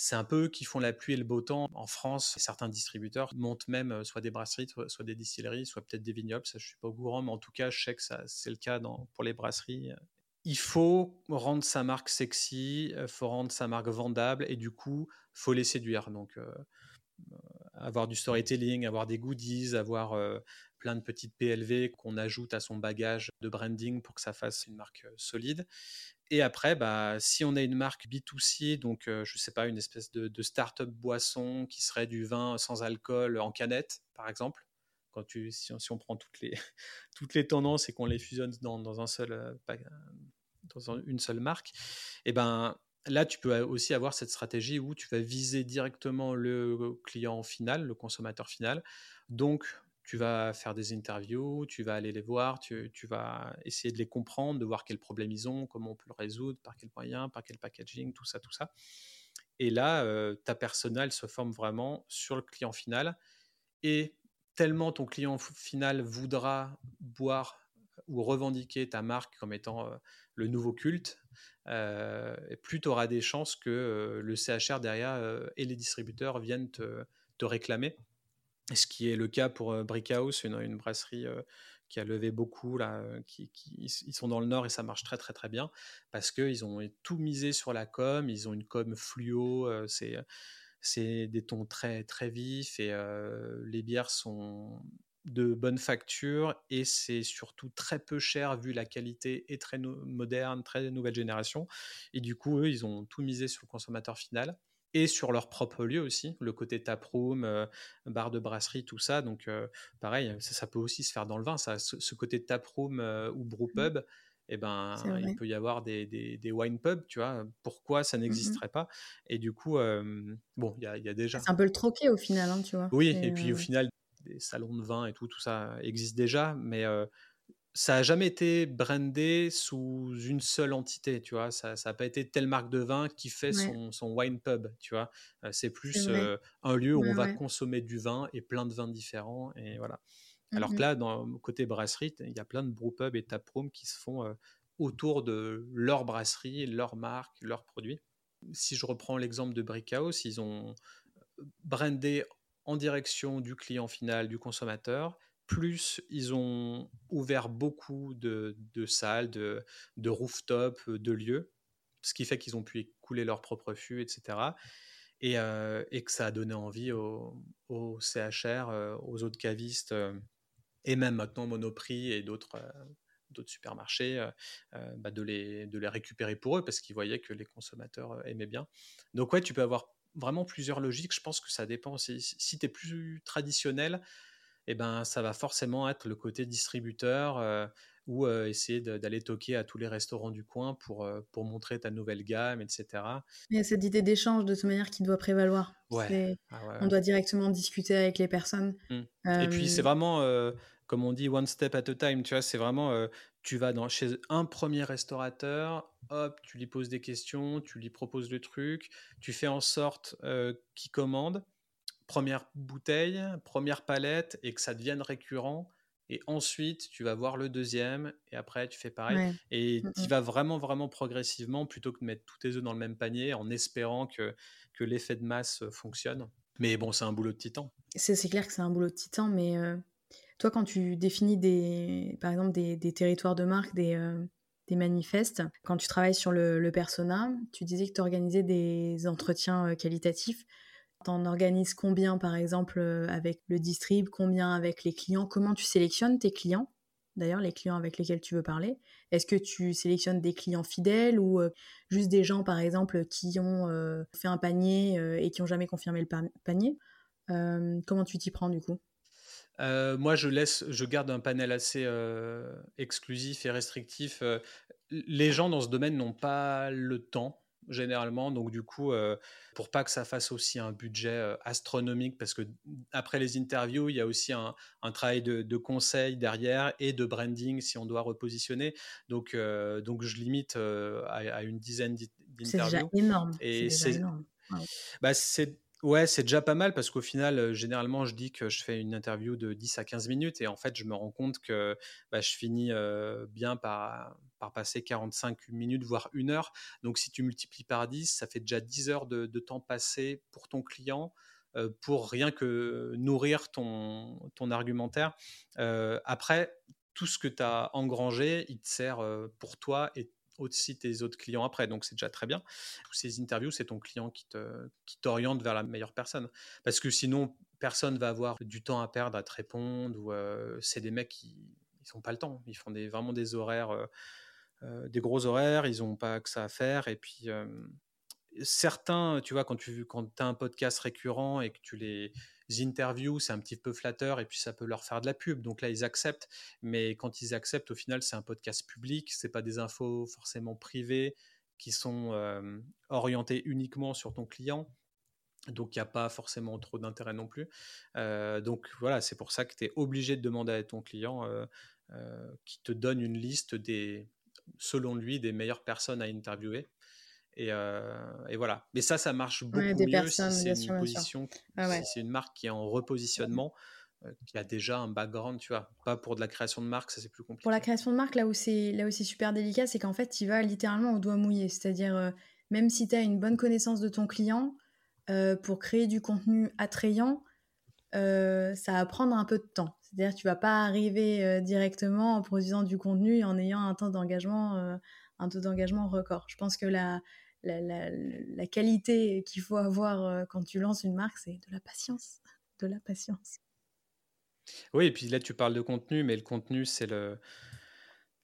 c'est un peu eux qui font la pluie et le beau temps. En France, certains distributeurs montent même euh, soit des brasseries, soit des distilleries, soit peut-être des vignobles. Ça, je suis pas au courant, mais en tout cas, je sais que c'est le cas pour les brasseries. Il faut rendre sa marque sexy, il euh, faut rendre sa marque vendable, et du coup, faut les séduire. Donc, euh, avoir du storytelling, avoir des goodies, avoir plein de petites PLV qu'on ajoute à son bagage de branding pour que ça fasse une marque solide. Et après, bah, si on a une marque B2C, donc je ne sais pas, une espèce de, de start-up boisson qui serait du vin sans alcool en canette, par exemple, quand tu, si, on, prend toutes les, [LAUGHS] toutes les tendances et qu'on les fusionne dans, un seul, dans une seule marque, et ben là, tu peux aussi avoir cette stratégie où tu vas viser directement le client final, le consommateur final. Donc, tu vas faire des interviews, tu vas aller les voir, tu, vas essayer de les comprendre, de voir quels problèmes ils ont, comment on peut le résoudre, par quel moyen, par quel packaging, tout ça, tout ça. Et là, euh, ta personnel se forme vraiment sur le client final. Et tellement ton client final voudra boire ou revendiquer ta marque comme étant euh, le nouveau culte, euh, plus tu auras des chances que le CHR derrière et les distributeurs viennent te réclamer ce qui est le cas pour euh, Brickhouse, une, brasserie euh, qui a levé beaucoup là, euh, ils sont dans le nord et ça marche très très très bien parce qu'ils ont tout misé sur la com, ils ont une com fluo, c'est des tons très très vifs et les bières sont de bonne facture et c'est surtout très peu cher vu la qualité est très moderne, très nouvelle génération. Et du coup eux ils ont tout misé sur le consommateur final et sur leur propre lieu aussi, le côté taproom, euh, bar de brasserie, tout ça. Donc, euh, pareil, ça, peut aussi se faire dans le vin. Ça, ce, côté taproom euh, ou brewpub, mmh. eh ben, il peut y avoir des, des, wine pubs, tu vois. Pourquoi ça mmh n'existerait pas? Et du coup, bon, il y a, y a, déjà. C'est un peu le troquet au final, hein, tu vois. Oui, et, puis au final, des salons de vin et tout, tout ça existe déjà, mais ça n'a jamais été brandé sous une seule entité, tu vois? Ça n'a pas été telle marque de vin qui fait son, son, wine pub, tu vois? Euh, c'est plus euh, un lieu où on va consommer du vin et plein de vins différents, et voilà. Alors que mmh là, dans côté brasserie, il y a plein de brewpubs et taprooms qui se font euh, autour de leur brasserie, leur marque, leurs produits. Si je reprends l'exemple de Brickhouse, ils ont brandé en direction du client final, du consommateur, plus ils ont ouvert beaucoup de, salles, de, de rooftop, de lieux, ce qui fait qu'ils ont pu écouler leur propre fût, etc. Euh, et, que ça a donné envie aux, CHR, euh, aux autres cavistes, euh, et même maintenant Monoprix et d'autres supermarchés, bah, de, les, de les récupérer pour eux parce qu'ils voyaient que les consommateurs aimaient bien. Donc ouais, tu peux avoir vraiment plusieurs logiques. Je pense que ça dépend. Si, si tu es plus traditionnel, eh ben, ça va forcément être le côté distributeur euh, ou euh, essayer d'aller toquer à tous les restaurants du coin pour, euh, pour montrer ta nouvelle gamme, etc. Il y a cette idée d'échange de toute manière qui doit prévaloir. Ah on doit directement discuter avec les personnes. Mmh. Et puis c'est vraiment, comme on dit, one step at a time. Tu vois, c'est vraiment, tu vas dans, chez un premier restaurateur, hop, tu lui poses des questions, tu lui proposes le truc, tu fais en sorte qu'il commande première bouteille, première palette et que ça devienne récurrent. Et ensuite, tu vas voir le deuxième et après, tu fais pareil. Et mmh tu vas vraiment, vraiment progressivement plutôt que de mettre tous tes œufs dans le même panier en espérant que, que l'effet de masse fonctionne. Mais bon, c'est un boulot de titan. C'est clair que c'est un boulot de titan, mais toi, quand tu définis des, par exemple des, territoires de marque, des, des manifestes, quand tu travailles sur le, le persona, tu disais que tu organisais des entretiens qualitatifs T'en organises combien, par exemple, avec le distrib, combien avec les clients Comment tu sélectionnes tes clients D'ailleurs, les clients avec lesquels tu veux parler? Est-ce que tu sélectionnes des clients fidèles ou juste des gens, par exemple, qui ont fait un panier et qui n'ont jamais confirmé le panier? Comment tu t'y prends du coup? Moi, je laisse, je garde un panel assez exclusif et restrictif. les gens dans ce domaine n'ont pas le temps généralement. Donc du coup, pour pas que ça fasse aussi un budget astronomique, parce que après les interviews, il y a aussi un, travail de, conseil derrière et de branding si on doit repositionner. Donc, donc je limite à, une dizaine d'interviews. C'est déjà énorme. Et c'est bah, c'est Ouais, c'est déjà pas mal parce qu'au final, généralement, je dis que je fais une interview de 10 à 15 minutes et en fait, je me rends compte que bah, je finis bien par, par passer 45 minutes, voire une heure. Donc, si tu multiplies par 10, ça fait déjà 10 heures de, temps passé pour ton client pour rien que nourrir ton, argumentaire. après, tout ce que tu as engrangé, il te sert pour toi et aussi tes autres clients après. Donc, c'est déjà très bien. Ces interviews, c'est ton client qui, te, qui t'oriente vers la meilleure personne. Parce que sinon, personne va avoir du temps à perdre à te répondre. Ou euh, c'est des mecs qui n'ont pas le temps. Ils font des, vraiment des horaires, euh, euh, des gros horaires. Ils n'ont pas que ça à faire. Et puis, certains, tu vois, quand tu as un podcast récurrent et que tu les interviews, c'est un petit peu flatteur et puis ça peut leur faire de la pub. Donc là, ils acceptent. Mais quand ils acceptent, au final, c'est un podcast public, c'est pas des infos forcément privées qui sont euh, orientées uniquement sur ton client. Donc, il n'y a pas forcément trop d'intérêt non plus. Euh, donc, voilà, c'est pour ça que tu es obligé de demander à ton client euh, qui te donne une liste des, selon lui, des meilleures personnes à interviewer. Euh, et, voilà. Mais ça, ça marche beaucoup mieux si c'est une position, c'est une marque qui est en repositionnement, euh, qui a déjà un background, tu vois. Pas pour de la création de marque, ça c'est plus compliqué. Pour la création de marque, là où c'est là où c'est super délicat, c'est qu'en fait, tu vas littéralement au doigt mouillé. C'est-à-dire, euh, même si tu as une bonne connaissance de ton client, pour créer du contenu attrayant, ça va prendre un peu de temps. C'est-à-dire, tu vas pas arriver directement en produisant du contenu et en ayant un temps d'engagement, un taux d'engagement record. Je pense que la qualité qu'il faut avoir euh, quand tu lances une marque, c'est de la patience. De la patience. Oui, et puis là, tu parles de contenu, mais le contenu, c'est le.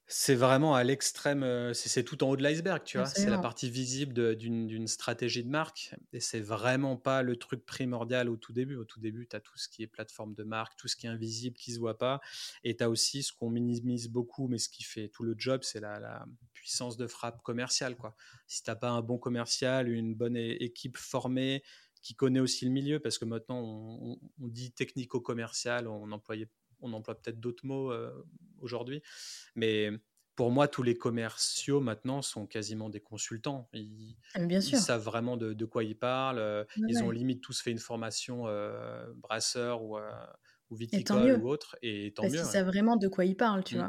C'est vraiment à l'extrême, euh, c'est tout en haut de l'iceberg, tu vois? C'est la partie visible d'une stratégie de marque. Et c'est vraiment pas le truc primordial au tout début. Au tout début, tu as tout ce qui est plateforme de marque, tout ce qui est invisible, qui se voit pas. Et tu as aussi ce qu'on minimise beaucoup, mais ce qui fait tout le job, c'est la, puissance de frappe commerciale, quoi. Si t'as pas un bon commercial, une bonne équipe formée, qui connaît aussi le milieu, parce que maintenant, on, dit technico-commercial, on employait on emploie peut-être d'autres mots euh, aujourd'hui, mais pour moi, tous les commerciaux maintenant sont quasiment des consultants. Ils, ah, savent vraiment de, quoi ils parlent. Euh, ils ont limite tous fait une formation euh, brasseur ou, ou viticole ou autre. Et tant Parce qu'ils savent vraiment de quoi ils parlent, tu mmh.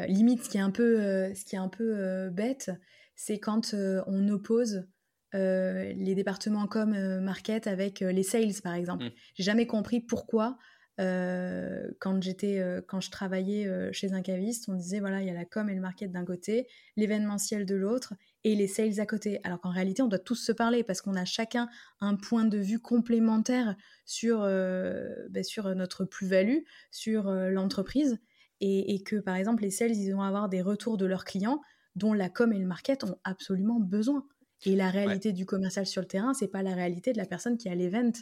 vois. limite, ce qui est un peu, ce qui est un peu bête, c'est quand on oppose les départements comme market avec les sales, par exemple. Mmh. J'ai jamais compris pourquoi euh, quand j'étais, euh, quand je travaillais euh, chez un caviste, on disait voilà, il y a la com et le market d'un côté, l'événementiel de l'autre et les sales à côté. Alors qu'en réalité, on doit tous se parler parce qu'on a chacun un point de vue complémentaire sur, ben, sur notre plus-value, sur l'entreprise et, et, que par exemple, les sales, ils vont avoir des retours de leurs clients dont la com et le market ont absolument besoin. Et la réalité du commercial sur le terrain, c'est pas la réalité de la personne qui a l'event.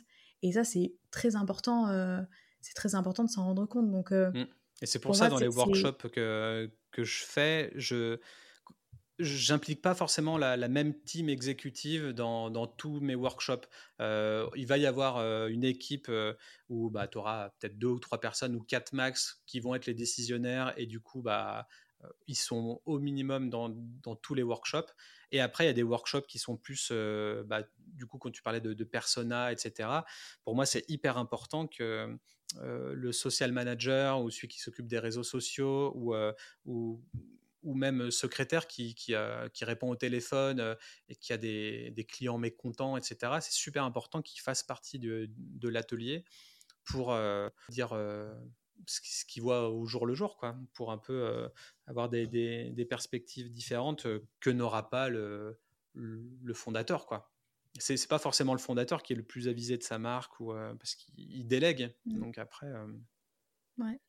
Et ça, c'est très important c'est très important de s'en rendre compte. Donc, euh, mmh. Et c'est pour, ça, dans les workshops que, que je fais, je j'implique pas forcément la, même team exécutive dans, dans, tous mes workshops. Euh, il va y avoir euh, une équipe où bah, tu auras peut-être deux ou trois personnes ou quatre max qui vont être les décisionnaires et du coup, bah, ils sont au minimum dans, dans, tous les workshops. Et après, il y a des workshops qui sont plus, bah, du coup, quand tu parlais de, de persona, etc. Pour moi, c'est hyper important que euh, le social manager ou celui qui s'occupe des réseaux sociaux ou, euh, ou, même secrétaire qui, qui, répond au téléphone euh, et qui a des, clients mécontents, etc. C'est super important qu'il fasse partie de, de l'atelier pour dire ce qu'il voit au jour le jour, quoi, pour un peu avoir des, des, des, perspectives différentes que n'aura pas le, le fondateur, quoi. C'est pas forcément le fondateur qui est le plus avisé de sa marque ou parce qu'il délègue. Mmh. Donc après. Ouais.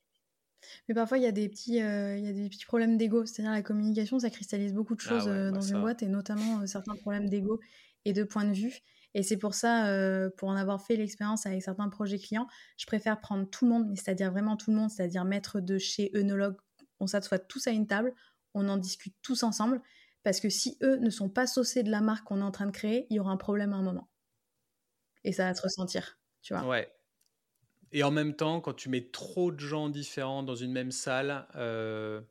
Mais parfois, il y, a des petits, il y a des petits problèmes d'ego. C'est-à-dire, la communication, ça cristallise beaucoup de ah choses dans une boîte et notamment certains problèmes d'ego et de point de vue. Et c'est pour ça, pour en avoir fait l'expérience avec certains projets clients, je préfère prendre tout le monde, c'est-à-dire vraiment tout le monde, c'est-à-dire mettre de chez œnologue, on s'assoit tous à une table, on en discute tous ensemble, parce que si eux ne sont pas saucés de la marque qu'on est en train de créer, il y aura un problème à un moment. Et ça va se ressentir, tu vois. Ouais. Et en même temps, quand tu mets trop de gens différents dans une même salle, euh,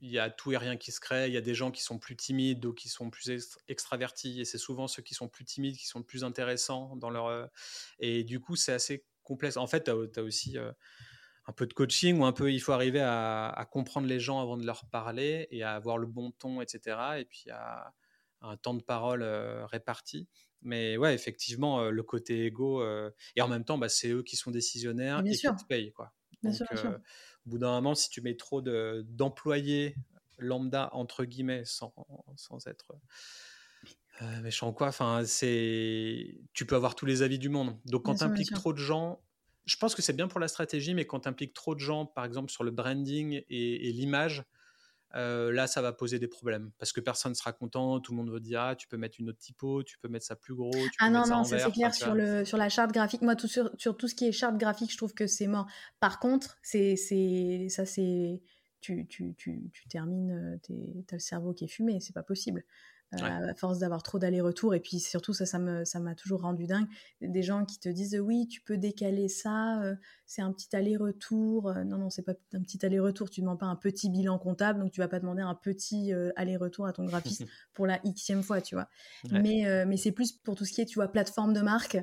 il y a tout et rien qui se crée. Il y a des gens qui sont plus timides ou qui sont plus extravertis. Et c'est souvent ceux qui sont plus timides qui sont le plus intéressants dans leur. Euh, et du coup, c'est assez complexe. En fait, tu as, aussi. Euh, un peu de coaching ou un peu il faut arriver à, comprendre les gens avant de leur parler et à avoir le bon ton, etc. Et puis à, un temps de parole euh, réparti. Mais ouais, effectivement, euh, le côté égo, euh, et en même temps, bah, c'est eux qui sont décisionnaires et qui te payent. Quoi. Donc, au bout d'un moment, si tu mets trop d'employés lambda, entre guillemets, sans, sans être méchant quoi, enfin, tu peux avoir tous les avis du monde. Donc quand tu impliques trop de gens, je pense que c'est bien pour la stratégie, mais quand tu impliques trop de gens, par exemple sur le branding et, l'image, euh, là, ça va poser des problèmes parce que personne ne sera content. Tout le monde va dire ah, tu peux mettre une autre typo, tu peux mettre ça plus gros. Tu ah non, non, ça c'est clair sur, le, sur la charte graphique. Moi, tout sur, sur tout ce qui est charte graphique, je trouve que c'est mort. Par contre, c'est ça, c'est. Tu, tu, tu, tu termines, euh, tu as le cerveau qui est fumé, c'est pas possible. Euh, à force d'avoir trop d'allers-retours. Et puis surtout, ça, ça m'a ça toujours rendu dingue. Des gens qui te disent oui, tu peux décaler ça, euh, c'est un petit aller-retour. Euh, non, non, c'est pas un petit aller-retour. Tu ne demandes pas un petit bilan comptable, donc tu vas pas demander un petit aller-retour à ton graphiste [LAUGHS] pour la xème fois, tu vois. Mais, mais c'est plus pour tout ce qui est, tu vois, plateforme de marque.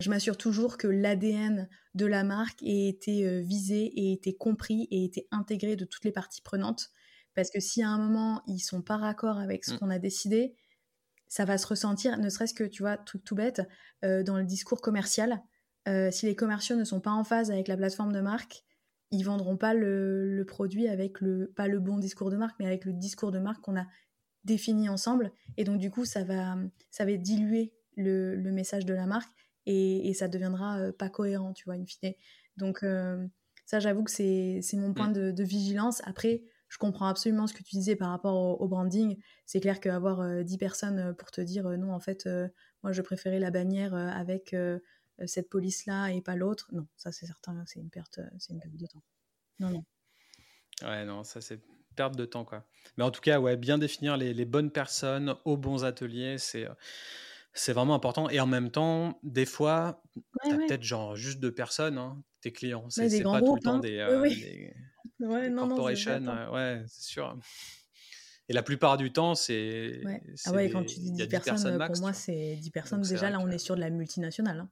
Je m'assure toujours que l'ADN de la marque ait été visé, ait été compris et ait été intégré de toutes les parties prenantes parce que si à un moment, ils sont pas raccord avec ce mmh. qu'on a décidé, ça va se ressentir, ne serait-ce que, tu vois, truc tout bête, euh, dans le discours commercial. Euh, si les commerciaux ne sont pas en phase avec la plateforme de marque, ils vendront pas le, produit avec le, pas le bon discours de marque, mais avec le discours de marque qu'on a défini ensemble. Et donc, du coup, ça va, ça va diluer le, message de la marque et, ça deviendra euh, pas cohérent, tu vois, in fine. Donc, ça, j'avoue que c'est mon point mmh. de, vigilance. Après, je comprends absolument ce que tu disais par rapport au, branding. C'est clair qu'avoir 10 euh, personnes euh, pour te dire euh, non, en fait, moi je préférais la bannière avec cette police-là et pas l'autre, non, ça c'est certain, c'est une, perte, c'est une perte de temps. Non, non. Ouais, non, ça c'est perte de temps, quoi. Mais en tout cas, ouais, bien définir les, bonnes personnes aux bons ateliers, c'est. C'est vraiment important. Et en même temps, des fois, tu as peut-être genre juste deux personnes, hein, tes clients. C'est pas tout le temps hein. des, ouais, non, corporation, ouais, c'est sûr. Et la plupart du temps, c'est. Ouais. Ah ouais, quand tu dis 10 personnes, pour moi, c'est 10 personnes. déjà, là, on est sur de la multinationale. Hein.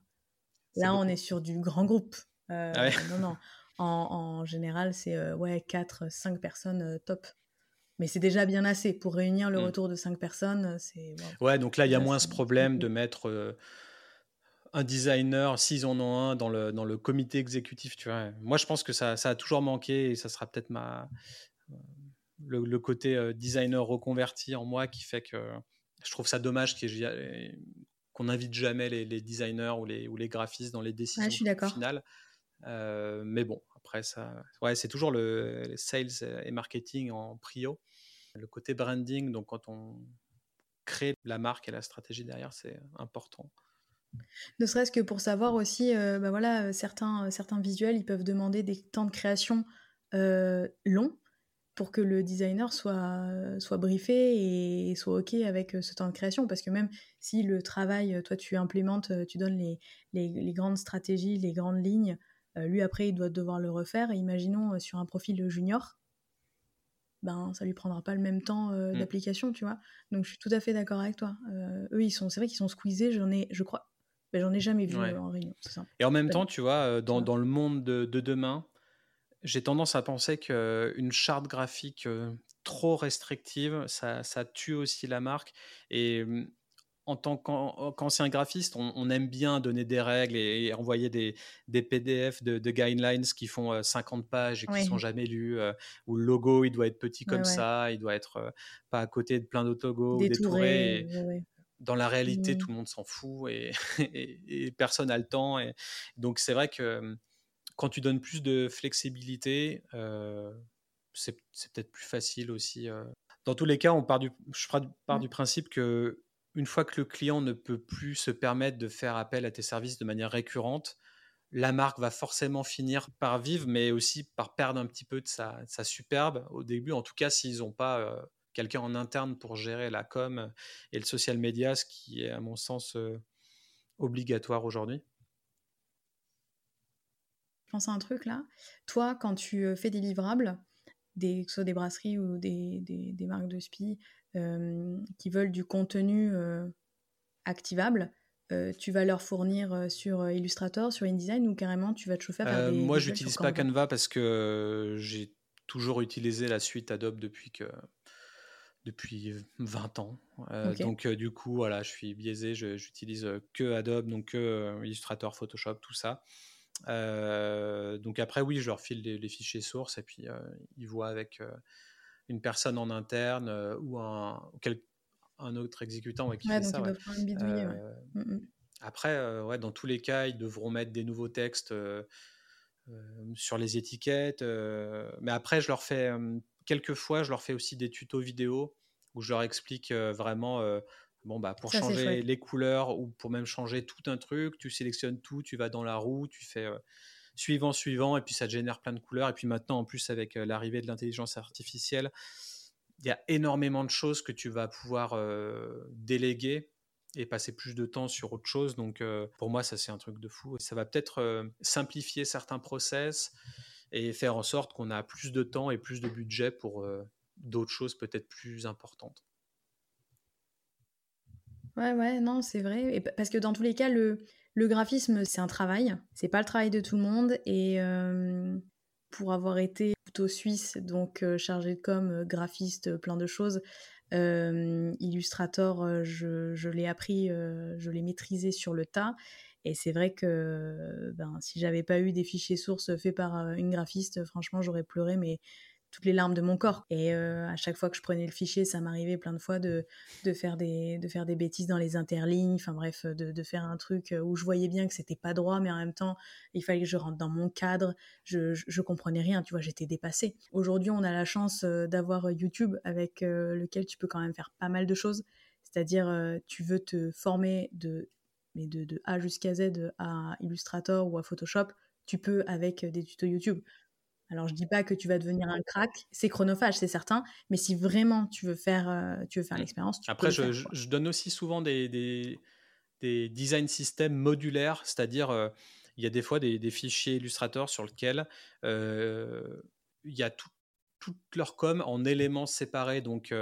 Là, on est sur du grand groupe. Euh, ah non, non. En, en général, c'est euh, ouais, 4, 5 personnes euh, top. Mais c'est déjà bien assez. Pour réunir le mmh. retour de 5 personnes, c'est. Ouais, donc là, il y a moins ce problème de mettre un designer, s'ils en ont un, dans le, dans le comité exécutif. Tu vois. Moi, je pense que ça, ça a toujours manqué et ça sera peut-être ma, le, côté euh, designer reconverti en moi qui fait que je trouve ça dommage qu'on n'invite jamais les, designers ou les, ou les graphistes dans les décisions finales. Euh, mais bon, après ça, ouais, c'est toujours le sales et marketing en prio. Le côté branding, donc quand on crée la marque et la stratégie derrière, c'est important. Ne serait-ce que pour savoir aussi, euh, bah voilà, euh, certains, euh, certains visuels, ils peuvent demander des temps de création longs pour que le designer soit, soit briefé et soit OK avec ce temps de création. Parce que même si le travail, toi, tu implémentes, tu donnes les, les, grandes stratégies, les grandes lignes, lui, après, il doit devoir le refaire. Et imaginons sur un profil junior, ben ça lui prendra pas le même temps mmh. d'application, tu vois. Donc je suis tout à fait d'accord avec toi. eux, ils sont, c'est vrai qu'ils sont squeezés. J'en ai, je crois, mais j'en ai jamais vu en réunion. Et en même temps, tu vois, euh, dans, dans le monde de, demain, j'ai tendance à penser qu'une charte graphique euh, trop restrictive, ça, ça, tue aussi la marque. Et mmh, en tant qu'ancien graphiste, on, aime bien donner des règles et, envoyer des, des PDF de, guidelines qui font 50 euh, pages et qui ne sont jamais lus, où le logo, il doit être petit comme ça, il doit être pas à côté de plein d'autres logos ou détouré. Dans la réalité, mmh. tout le monde s'en fout et, [LAUGHS] et, personne n'a le temps. Et donc, c'est vrai que quand tu donnes plus de flexibilité, euh, c'est peut-être plus facile aussi. Euh. Dans tous les cas, on part du, je pars mmh. du principe que une fois que le client ne peut plus se permettre de faire appel à tes services de manière récurrente, la marque va forcément finir par vivre, mais aussi par perdre un petit peu de sa, superbe au début. En tout cas, s'ils n'ont pas euh, quelqu'un en interne pour gérer la com et le social media, ce qui est à mon sens obligatoire aujourd'hui. Je pense à un truc là. Toi, quand tu fais des livrables, des, que ce soit des brasseries ou des, des, marques de spi qui veulent du contenu activable, tu vas leur fournir sur Illustrator, sur InDesign ou carrément tu vas te chauffer à faire des. Moi, j'utilise pas Canva? Parce que j'ai toujours utilisé la suite Adobe depuis que depuis 20 ans. Donc du coup, voilà, je suis biaisé, j'utilise que Adobe, donc que Illustrator, Photoshop, tout ça. donc après, oui, je leur file les, fichiers sources et puis ils voient avec une personne en interne ou un, un autre exécutant qui fait ça. Après, ouais, dans tous les cas, ils devront mettre des nouveaux textes sur les étiquettes. mais après, je leur fais quelquefois, je leur fais aussi des tutos vidéo où je leur explique vraiment bon bah pour changer les couleurs ou pour même changer tout un truc, tu sélectionnes tout, tu vas dans la roue, tu fais suivant suivant et puis ça te génère plein de couleurs et puis maintenant en plus avec l'arrivée de l'intelligence artificielle, il y a énormément de choses que tu vas pouvoir déléguer et passer plus de temps sur autre chose. Donc pour moi ça c'est un truc de fou. Ça va peut-être simplifier certains process et faire en sorte qu'on a plus de temps et plus de budget pour d'autres choses peut-être plus importantes. Ouais, ouais, non, c'est vrai. Parce que dans tous les cas, le, le graphisme, c'est un travail. C'est pas le travail de tout le monde. Et pour avoir été plutôt suisse, donc chargé de com, graphiste, plein de choses, Illustrator, je, je l'ai appris, je l'ai maîtrisé sur le tas. Et c'est vrai que ben, si j'avais pas eu des fichiers sources faits par une graphiste, franchement, j'aurais pleuré, mais toutes les larmes de mon corps. Et euh, à chaque fois que je prenais le fichier, ça m'arrivait plein de fois de, de, faire des, de faire des bêtises dans les interlignes, enfin bref, de, de faire un truc où je voyais bien que c'était pas droit, mais en même temps, il fallait que je rentre dans mon cadre. Je, je, comprenais rien, tu vois, j'étais dépassée. Aujourd'hui, on a la chance euh, d'avoir YouTube avec euh, lequel tu peux quand même faire pas mal de choses. C'est-à-dire, tu veux te former de, mais de, de A jusqu'à Z à Illustrator ou à Photoshop, tu peux avec des tutos YouTube. Alors, je dis pas que tu vas devenir un crack, c'est chronophage, c'est certain, mais si vraiment tu veux faire, euh, tu veux faire mmh. l'expérience, tu Après, peux je, je, donne aussi souvent des, des, des design systems modulaires, c'est-à-dire, euh, il y a des fois des, des, fichiers Illustrator sur lesquels euh, il y a tout, toute leur com en éléments séparés, donc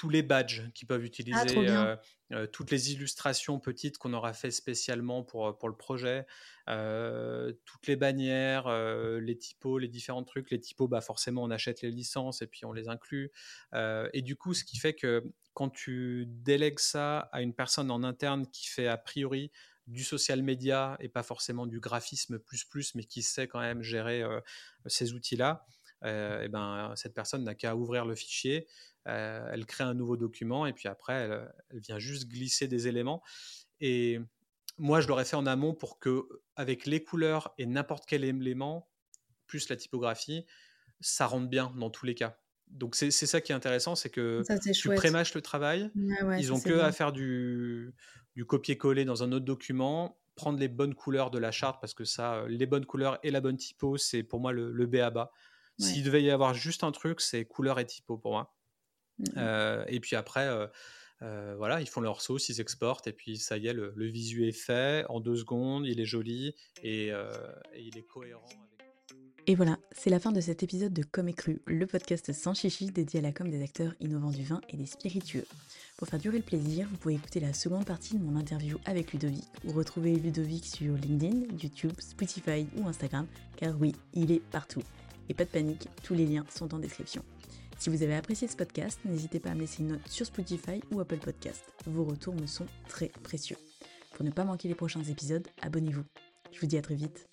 tous les badges qu'ils peuvent ah, utiliser, euh, toutes les illustrations petites qu'on aura fait spécialement pour, euh, pour le projet, euh, toutes les bannières, les typos, les différents trucs. Les typos, bah forcément, on achète les licences et puis on les inclut. et du coup, ce qui fait que quand tu délègues ça à une personne en interne qui fait a priori du social media et pas forcément du graphisme plus plus, mais qui sait quand même gérer ces outils-là, et ben, cette personne n'a qu'à ouvrir le fichier, euh, elle crée un nouveau document et puis après, elle, vient juste glisser des éléments. Et moi, je l'aurais fait en amont pour que, avec les couleurs et n'importe quel élément, plus la typographie, ça rentre bien dans tous les cas. Donc c'est ça qui est intéressant, c'est que tu prémâches le travail. ils ont que à faire du, du copier-coller dans un autre document, prendre les bonnes couleurs de la charte parce que ça, les bonnes couleurs et la bonne typo, c'est pour moi le, le B à bas. S'il devait y avoir juste un truc, c'est couleur et typo pour moi. Mmh euh, et puis après, euh, euh, voilà, ils font leur sauce, ils exportent, et puis ça y est, le, le visu est fait en deux secondes, il est joli et, il est cohérent. Et voilà, c'est la fin de cet épisode de Comme et Cru, le podcast sans chichi dédié à la com des acteurs innovants du vin et des spiritueux. Pour faire durer le plaisir, vous pouvez écouter la seconde partie de mon interview avec Ludovic ou retrouver Ludovic sur LinkedIn, YouTube, Spotify ou Instagram, car oui, il est partout. Et pas de panique, tous les liens sont en description. Si vous avez apprécié ce podcast, n'hésitez pas à me laisser une note sur Spotify ou Apple Podcast. Vos retours me sont très précieux. Pour ne pas manquer les prochains épisodes, abonnez-vous. Je vous dis à très vite.